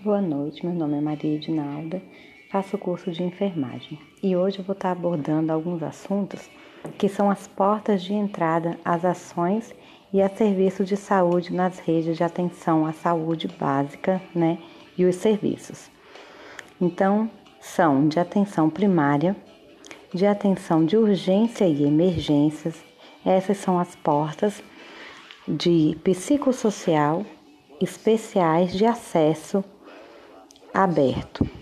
Boa noite, meu nome é Maria Edinalda, faço o curso de enfermagem e hoje eu vou estar abordando alguns assuntos que são as portas de entrada às ações e a serviços de saúde nas redes de atenção à saúde básica né, e os serviços. Então, são de atenção primária, de atenção de urgência e emergências, essas são as portas de psicossocial especiais de acesso aberto.